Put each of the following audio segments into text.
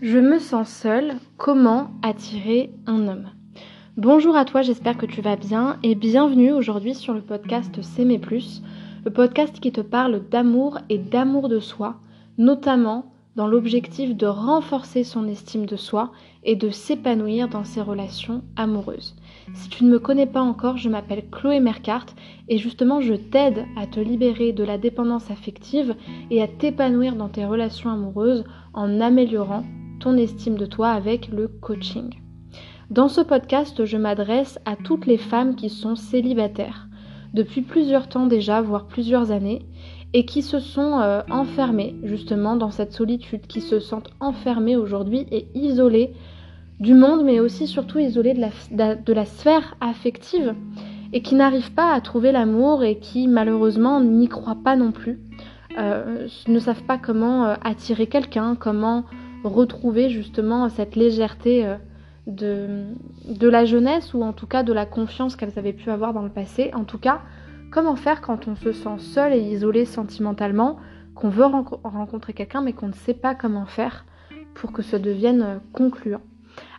Je me sens seule. Comment attirer un homme? Bonjour à toi, j'espère que tu vas bien et bienvenue aujourd'hui sur le podcast S'aimer plus, le podcast qui te parle d'amour et d'amour de soi, notamment dans l'objectif de renforcer son estime de soi et de s'épanouir dans ses relations amoureuses. Si tu ne me connais pas encore, je m'appelle Chloé Mercart et justement je t'aide à te libérer de la dépendance affective et à t'épanouir dans tes relations amoureuses en améliorant ton estime de toi avec le coaching. Dans ce podcast, je m'adresse à toutes les femmes qui sont célibataires depuis plusieurs temps déjà, voire plusieurs années, et qui se sont euh, enfermées justement dans cette solitude, qui se sentent enfermées aujourd'hui et isolées du monde, mais aussi surtout isolées de la, sphère affective, et qui n'arrivent pas à trouver l'amour et qui malheureusement n'y croient pas non plus, euh, ne savent pas comment euh, attirer quelqu'un, comment retrouver justement cette légèreté euh, de, la jeunesse ou en tout cas de la confiance qu'elles avaient pu avoir dans le passé. En tout cas, comment faire quand on se sent seul et isolé sentimentalement, qu'on veut rencontrer quelqu'un mais qu'on ne sait pas comment faire pour que ça devienne euh, concluant.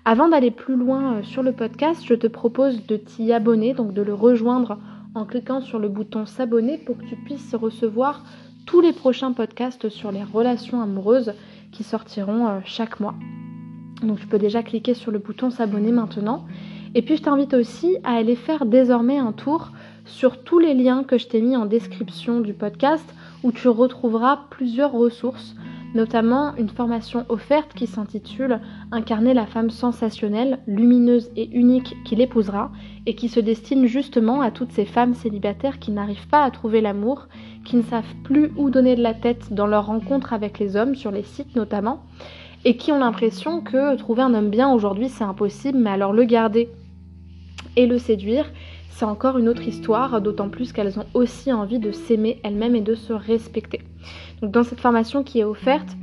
Avant d'aller plus loin euh, sur le podcast, je te propose de t'y abonner, donc de le rejoindre en cliquant sur le bouton s'abonner pour que tu puisses recevoir tous les prochains podcasts sur les relations amoureuses qui sortiront euh, chaque mois. Donc tu peux déjà cliquer sur le bouton s'abonner maintenant. Et puis je t'invite aussi à aller faire désormais un tour sur tous les liens que je t'ai mis en description du podcast où tu retrouveras plusieurs ressources, notamment une formation offerte qui s'intitule Incarner la femme sensationnelle, lumineuse et unique qui l'épousera et qui se destine justement à toutes ces femmes célibataires qui n'arrivent pas à trouver l'amour qui ne savent plus où donner de la tête dans leur rencontre avec les hommes, sur les sites notamment, et qui ont l'impression que trouver un homme bien aujourd'hui c'est impossible, mais alors le garder et le séduire, c'est encore une autre histoire, d'autant plus qu'elles ont aussi envie de s'aimer elles-mêmes et de se respecter. Donc dans cette formation qui est offerte,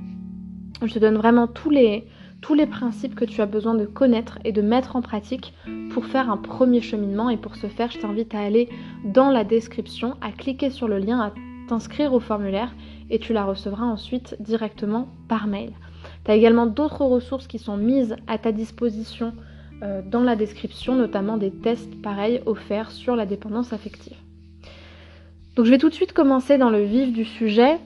je te donne vraiment tous les, tous les principes que tu as besoin de connaître et de mettre en pratique pour faire un premier cheminement. Et pour ce faire, je t'invite à aller dans la description, à cliquer sur le lien, à t'inscrire au formulaire et tu la recevras ensuite directement par mail. Tu as également d'autres ressources qui sont mises à ta disposition euh, dans la description, notamment des tests pareils offerts sur la dépendance affective. Donc je vais tout de suite commencer dans le vif du sujet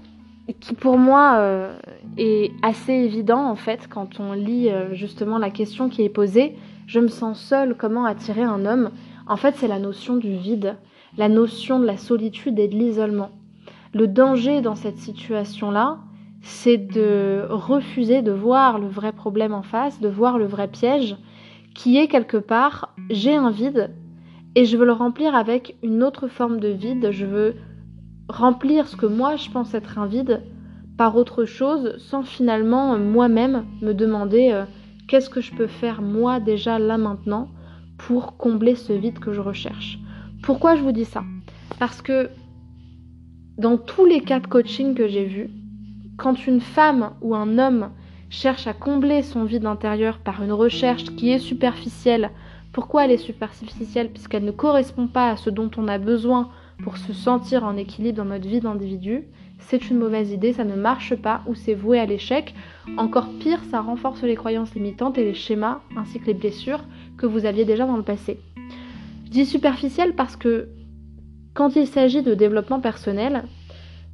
qui pour moi euh, est assez évident en fait quand on lit euh, justement la question qui est posée. Je me sens seule, comment attirer un homme? En fait c'est la notion du vide, la notion de la solitude et de l'isolement. Le danger dans cette situation-là, c'est de refuser de voir le vrai problème en face, de voir le vrai piège, qui est quelque part, j'ai un vide et je veux le remplir avec une autre forme de vide, je veux remplir ce que moi je pense être un vide par autre chose sans finalement moi-même me demander euh, qu'est-ce que je peux faire moi déjà là maintenant pour combler ce vide que je recherche. Pourquoi je vous dis ça? Parce que dans tous les cas de coaching que j'ai vus, quand une femme ou un homme cherche à combler son vide intérieur par une recherche qui est superficielle, pourquoi elle est superficielle? Puisqu'elle ne correspond pas à ce dont on a besoin pour se sentir en équilibre dans notre vie d'individu, c'est une mauvaise idée, ça ne marche pas ou c'est voué à l'échec. Encore pire, ça renforce les croyances limitantes et les schémas ainsi que les blessures que vous aviez déjà dans le passé. Je dis superficielle parce que quand il s'agit de développement personnel,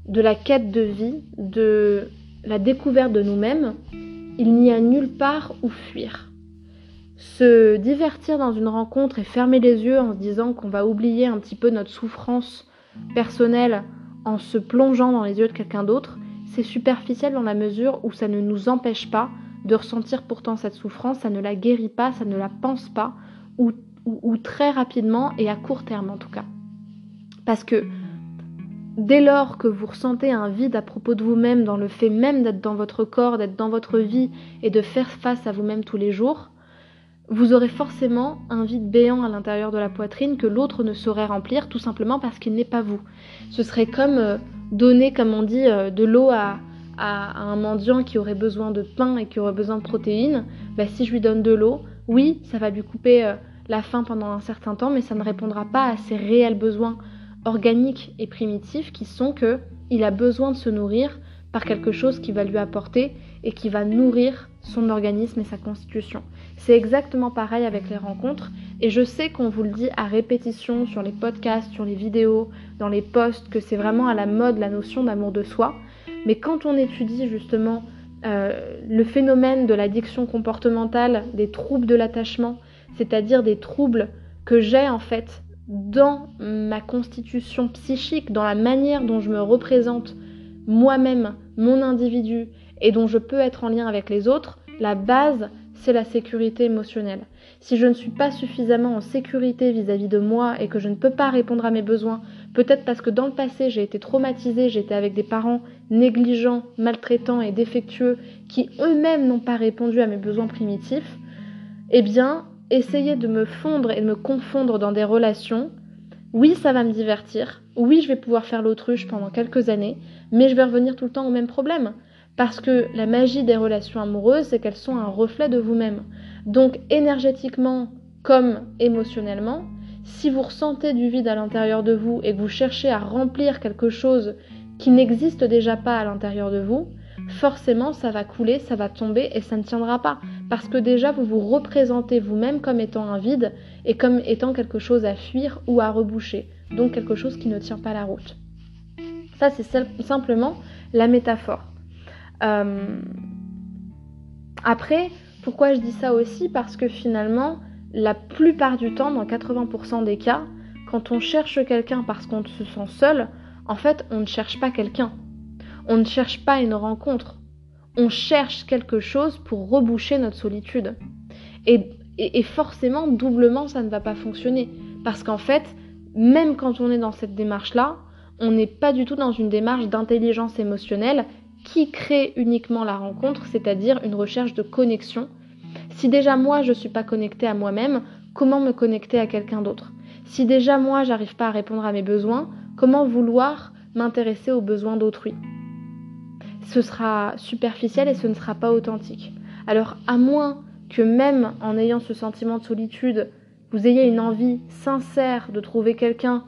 de la quête de vie, de la découverte de nous-mêmes, il n'y a nulle part où fuir. Se divertir dans une rencontre et fermer les yeux en se disant qu'on va oublier un petit peu notre souffrance personnelle en se plongeant dans les yeux de quelqu'un d'autre, c'est superficiel dans la mesure où ça ne nous empêche pas de ressentir pourtant cette souffrance, ça ne la guérit pas, ça ne la pense pas, ou, ou très rapidement et à court terme en tout cas. Parce que dès lors que vous ressentez un vide à propos de vous-même, dans le fait même d'être dans votre corps, d'être dans votre vie et de faire face à vous-même tous les jours, vous aurez forcément un vide béant à l'intérieur de la poitrine que l'autre ne saurait remplir tout simplement parce qu'il n'est pas vous. Ce serait comme euh, donner, comme on dit, euh, de l'eau à, un mendiant qui aurait besoin de pain et qui aurait besoin de protéines. Bah, si je lui donne de l'eau, oui, ça va lui couper euh, la faim pendant un certain temps, mais ça ne répondra pas à ses réels besoins organiques et primitifs qui sont que il a besoin de se nourrir par quelque chose qui va lui apporter et qui va nourrir son organisme et sa constitution. C'est exactement pareil avec les rencontres et je sais qu'on vous le dit à répétition sur les podcasts, sur les vidéos, dans les posts, que c'est vraiment à la mode la notion d'amour de soi. Mais quand on étudie justement euh, le phénomène de l'addiction comportementale, des troubles de l'attachement, c'est-à-dire des troubles que j'ai en fait dans ma constitution psychique, dans la manière dont je me représente moi-même, mon individu, et dont je peux être en lien avec les autres, la base, c'est la sécurité émotionnelle. Si je ne suis pas suffisamment en sécurité vis-à-vis de moi et que je ne peux pas répondre à mes besoins, peut-être parce que dans le passé j'ai été traumatisée, j'étais avec des parents négligents, maltraitants et défectueux qui eux-mêmes n'ont pas répondu à mes besoins primitifs, eh bien, essayer de me fondre et de me confondre dans des relations, oui, ça va me divertir, oui, je vais pouvoir faire l'autruche pendant quelques années, mais je vais revenir tout le temps au même problème. Parce que la magie des relations amoureuses, c'est qu'elles sont un reflet de vous-même. Donc énergétiquement comme émotionnellement, si vous ressentez du vide à l'intérieur de vous et que vous cherchez à remplir quelque chose qui n'existe déjà pas à l'intérieur de vous, forcément ça va couler, ça va tomber et ça ne tiendra pas. Parce que déjà vous vous représentez vous-même comme étant un vide et comme étant quelque chose à fuir ou à reboucher. Donc quelque chose qui ne tient pas la route. Ça c'est simplement la métaphore. Euh, après, pourquoi je dis ça aussi? Parce que finalement, la plupart du temps, dans 80% des cas, quand on cherche quelqu'un parce qu'on se sent seul, en fait, on ne cherche pas quelqu'un. On ne cherche pas une rencontre. On cherche quelque chose pour reboucher notre solitude. Et, forcément, doublement, ça ne va pas fonctionner. Parce qu'en fait, même quand on est dans cette démarche-là, on n'est pas du tout dans une démarche d'intelligence émotionnelle qui crée uniquement la rencontre, c'est-à-dire une recherche de connexion. Si déjà moi je ne suis pas connectée à moi-même, comment me connecter à quelqu'un d'autre? Si déjà moi j'arrive pas à répondre à mes besoins, comment vouloir m'intéresser aux besoins d'autrui? Ce sera superficiel et ce ne sera pas authentique. Alors à moins que même en ayant ce sentiment de solitude, vous ayez une envie sincère de trouver quelqu'un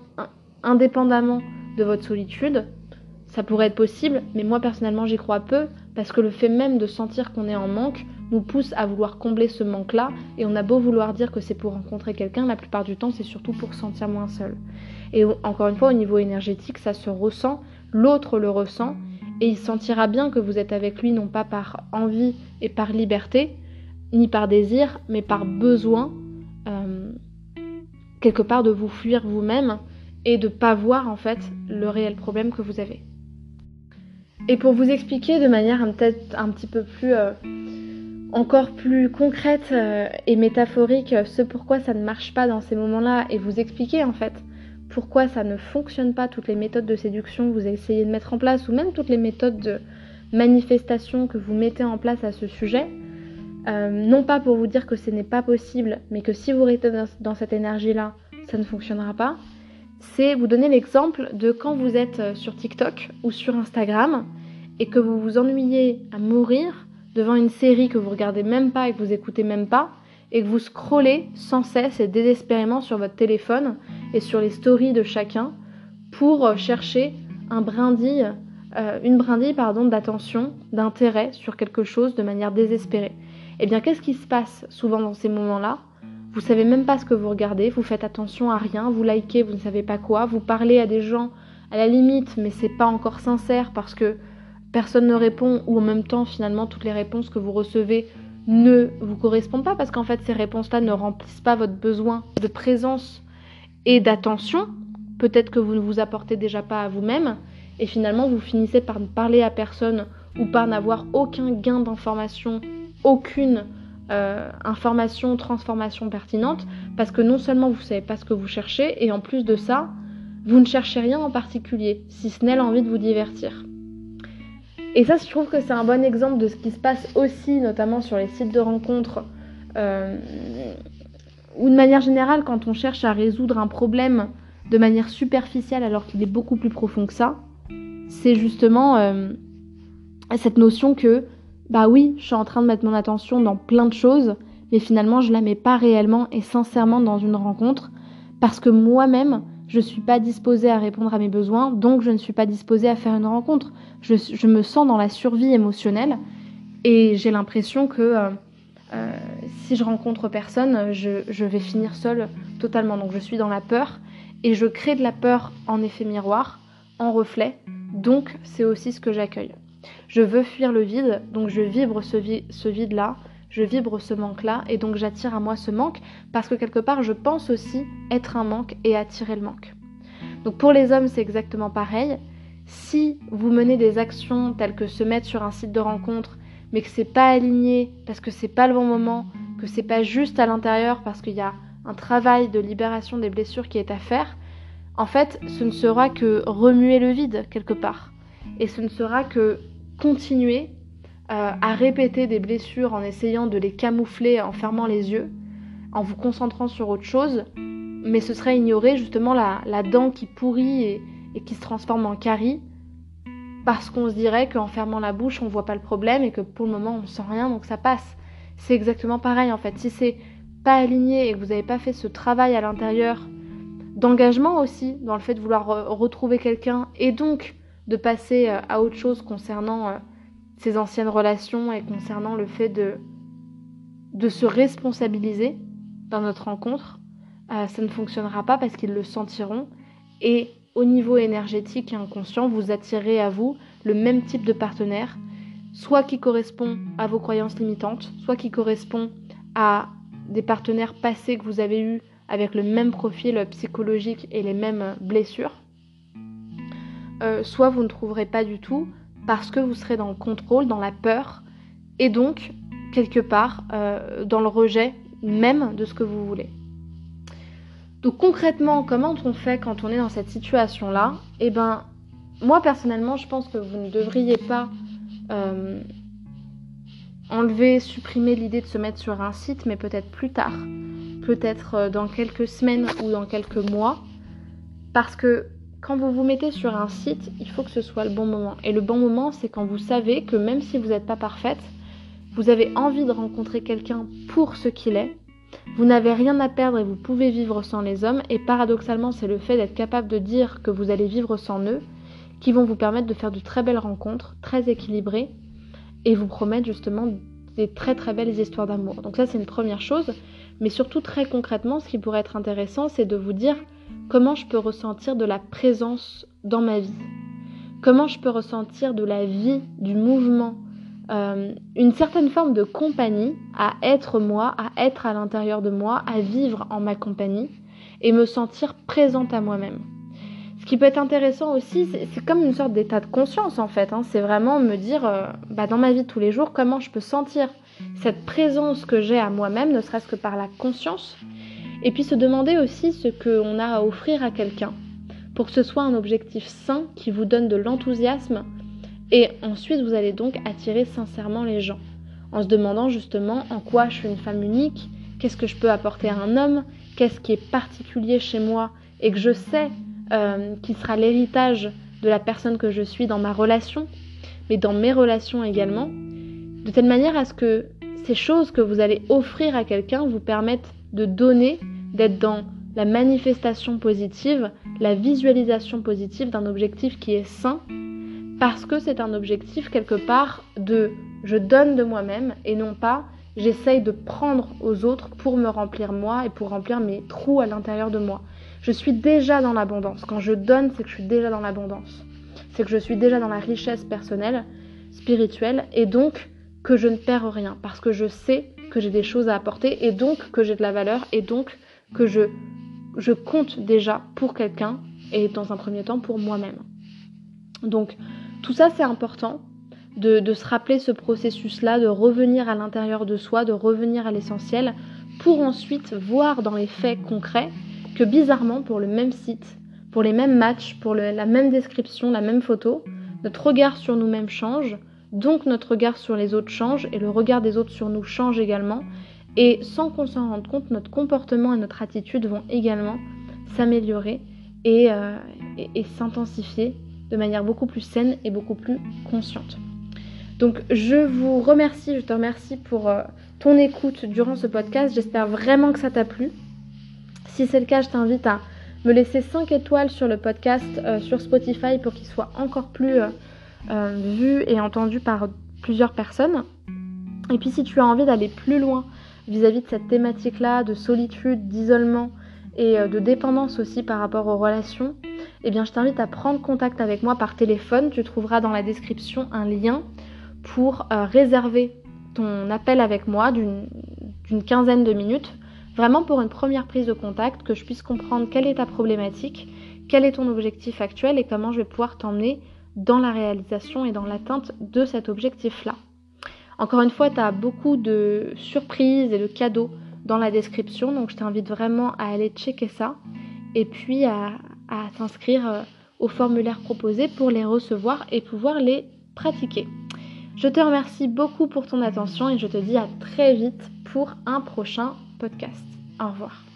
indépendamment de votre solitude, ça pourrait être possible, mais moi personnellement j'y crois peu, parce que le fait même de sentir qu'on est en manque nous pousse à vouloir combler ce manque-là, et on a beau vouloir dire que c'est pour rencontrer quelqu'un, la plupart du temps c'est surtout pour se sentir moins seul. Et encore une fois, au niveau énergétique, ça se ressent, l'autre le ressent, et il sentira bien que vous êtes avec lui non pas par envie et par liberté, ni par désir, mais par besoin, euh, quelque part de vous fuir vous-même et de pas voir en fait le réel problème que vous avez. Et pour vous expliquer de manière peut-être un petit peu plus euh, encore plus concrète euh, et métaphorique ce pourquoi ça ne marche pas dans ces moments-là et vous expliquer en fait pourquoi ça ne fonctionne pas toutes les méthodes de séduction que vous essayez de mettre en place ou même toutes les méthodes de manifestation que vous mettez en place à ce sujet. non pas pour vous dire que ce n'est pas possible, mais que si vous restez dans cette énergie-là, ça ne fonctionnera pas c'est vous donner l'exemple de quand vous êtes sur TikTok ou sur Instagram et que vous vous ennuyez à mourir devant une série que vous regardez même pas et que vous écoutez même pas, et que vous scrollez sans cesse et désespérément sur votre téléphone et sur les stories de chacun pour chercher un brindille, euh, une brindille pardon, d'attention, d'intérêt sur quelque chose de manière désespérée. Eh bien, qu'est-ce qui se passe souvent dans ces moments-là? Vous savez même pas ce que vous regardez, vous faites attention à rien, vous likez, vous ne savez pas quoi, vous parlez à des gens à la limite, mais c'est pas encore sincère parce que personne ne répond ou en même temps finalement toutes les réponses que vous recevez ne vous correspondent pas parce qu'en fait ces réponses-là ne remplissent pas votre besoin de présence et d'attention. Peut-être que vous ne vous apportez déjà pas à vous-même et finalement vous finissez par ne parler à personne ou par n'avoir aucun gain d'information, aucune euh, information, transformation pertinente parce que non seulement vous ne savez pas ce que vous cherchez et en plus de ça, vous ne cherchez rien en particulier, si ce n'est l'envie de vous divertir. Et ça, je trouve que c'est un bon exemple de ce qui se passe aussi, notamment sur les sites de rencontres, euh, ou de manière générale, quand on cherche à résoudre un problème de manière superficielle alors qu'il est beaucoup plus profond que ça, c'est justement euh, cette notion que, bah oui, je suis en train de mettre mon attention dans plein de choses, mais finalement, je la mets pas réellement et sincèrement dans une rencontre, parce que moi-même, je ne suis pas disposée à répondre à mes besoins, donc je ne suis pas disposée à faire une rencontre. Je, me sens dans la survie émotionnelle Et j'ai l'impression que si je rencontre personne, je, vais finir seule totalement. Donc je suis dans la peur et je crée de la peur en effet miroir, en reflet. Donc c'est aussi ce que j'accueille. Je veux fuir le vide, donc je vibre ce, ce vide-là, je vibre ce manque-là, et donc j'attire à moi ce manque, parce que quelque part je pense aussi être un manque et attirer le manque. Donc pour les hommes c'est exactement pareil. Si vous menez des actions telles que se mettre sur un site de rencontre, mais que c'est pas aligné, parce que c'est pas le bon moment, que c'est pas juste à l'intérieur, parce qu'il y a un travail de libération des blessures qui est à faire, en fait, ce ne sera que remuer le vide quelque part. Et ce ne sera que continuer euh, à répéter des blessures en essayant de les camoufler en fermant les yeux, en vous concentrant sur autre chose, mais ce serait ignorer justement la, dent qui pourrit et, qui se transforme en carie, parce qu'on se dirait qu'en fermant la bouche, on voit pas le problème et que pour le moment, on sent rien, donc ça passe. C'est exactement pareil en fait. Si c'est pas aligné et que vous n'avez pas fait ce travail à l'intérieur, d'engagement aussi, dans le fait de vouloir retrouver quelqu'un et donc de passer euh, à autre chose concernant euh, ses anciennes relations et concernant le fait de, se responsabiliser dans notre rencontre, euh, ça ne fonctionnera pas parce qu'ils le sentiront. Et au niveau énergétique et inconscient, vous attirez à vous le même type de partenaire, soit qui correspond à vos croyances limitantes, soit qui correspond à des partenaires passés que vous avez eus avec le même profil psychologique et les mêmes blessures. Euh, soit vous ne trouverez pas du tout parce que vous serez dans le contrôle, dans la peur et donc quelque part euh, dans le rejet même de ce que vous voulez. Donc concrètement, comment on fait quand on est dans cette situation-là? Eh ben, moi personnellement, je pense que vous ne devriez pas euh, enlever, supprimer l'idée de se mettre sur un site, mais peut-être plus tard, peut-être dans quelques semaines ou dans quelques mois, parce que quand vous vous mettez sur un site, il faut que ce soit le bon moment. Et le bon moment, c'est quand vous savez que même si vous n'êtes pas parfaite, vous avez envie de rencontrer quelqu'un pour ce qu'il est. Vous n'avez rien à perdre et vous pouvez vivre sans les hommes. Et paradoxalement, c'est le fait d'être capable de dire que vous allez vivre sans eux qui vont vous permettre de faire de très belles rencontres, très équilibrées, et vous promettre justement des très très belles histoires d'amour. Donc ça, c'est une première chose. Mais surtout, très concrètement, ce qui pourrait être intéressant, c'est de vous dire Comment je peux ressentir de la présence dans ma vie? Comment je peux ressentir de la vie, du mouvement, euh, une certaine forme de compagnie à être moi, à être à l'intérieur de moi, à vivre en ma compagnie et me sentir présente à moi-même. Ce qui peut être intéressant aussi, c'est comme une sorte d'état de conscience en fait. Hein. C'est vraiment me dire, euh, bah, dans ma vie tous les jours, comment je peux sentir cette présence que j'ai à moi-même, ne serait-ce que par la conscience, et puis se demander aussi ce qu'on a à offrir à quelqu'un pour que ce soit un objectif sain qui vous donne de l'enthousiasme. Et ensuite, vous allez donc attirer sincèrement les gens en se demandant justement en quoi je suis une femme unique, qu'est-ce que je peux apporter à un homme, qu'est-ce qui est particulier chez moi et que je sais euh, qui sera l'héritage de la personne que je suis dans ma relation, mais dans mes relations également, de telle manière à ce que ces choses que vous allez offrir à quelqu'un vous permettent de donner, d'être dans la manifestation positive, la visualisation positive d'un objectif qui est sain, parce que c'est un objectif quelque part de je donne de moi-même et non pas j'essaye de prendre aux autres pour me remplir moi et pour remplir mes trous à l'intérieur de moi. Je suis déjà dans l'abondance. Quand je donne, c'est que je suis déjà dans l'abondance. C'est que je suis déjà dans la richesse personnelle, spirituelle, et donc que je ne perds rien, parce que je sais que j'ai des choses à apporter et donc que j'ai de la valeur et donc que je, je compte déjà pour quelqu'un et dans un premier temps pour moi-même. Donc tout ça c'est important de, de, se rappeler ce processus-là, de revenir à l'intérieur de soi, de revenir à l'essentiel pour ensuite voir dans les faits concrets que bizarrement pour le même site, pour les mêmes matchs, pour la même description, la même photo, notre regard sur nous-mêmes change, donc notre regard sur les autres change et le regard des autres sur nous change également. Et sans qu'on s'en rende compte, notre comportement et notre attitude vont également s'améliorer et, euh, s'intensifier de manière beaucoup plus saine et beaucoup plus consciente. Donc je vous remercie, je te remercie pour euh, ton écoute durant ce podcast. J'espère vraiment que ça t'a plu. Si c'est le cas, je t'invite à me laisser 5 étoiles sur le podcast euh, sur Spotify pour qu'il soit encore plus vu et entendu par plusieurs personnes. Et puis si tu as envie d'aller plus loin vis-à-vis de cette thématique-là, de solitude, d'isolement et euh, de dépendance aussi par rapport aux relations, eh bien je t'invite à prendre contact avec moi par téléphone. Tu trouveras dans la description un lien pour euh, réserver ton appel avec moi d'une quinzaine de minutes, vraiment pour une première prise de contact, que je puisse comprendre quelle est ta problématique, quel est ton objectif actuel et comment je vais pouvoir t'emmener dans la réalisation et dans l'atteinte de cet objectif-là. Encore une fois, tu as beaucoup de surprises et de cadeaux dans la description, donc je t'invite vraiment à aller checker ça et puis à, à t'inscrire euh, au formulaire proposé pour les recevoir et pouvoir les pratiquer. Je te remercie beaucoup pour ton attention et je te dis à très vite pour un prochain podcast. Au revoir.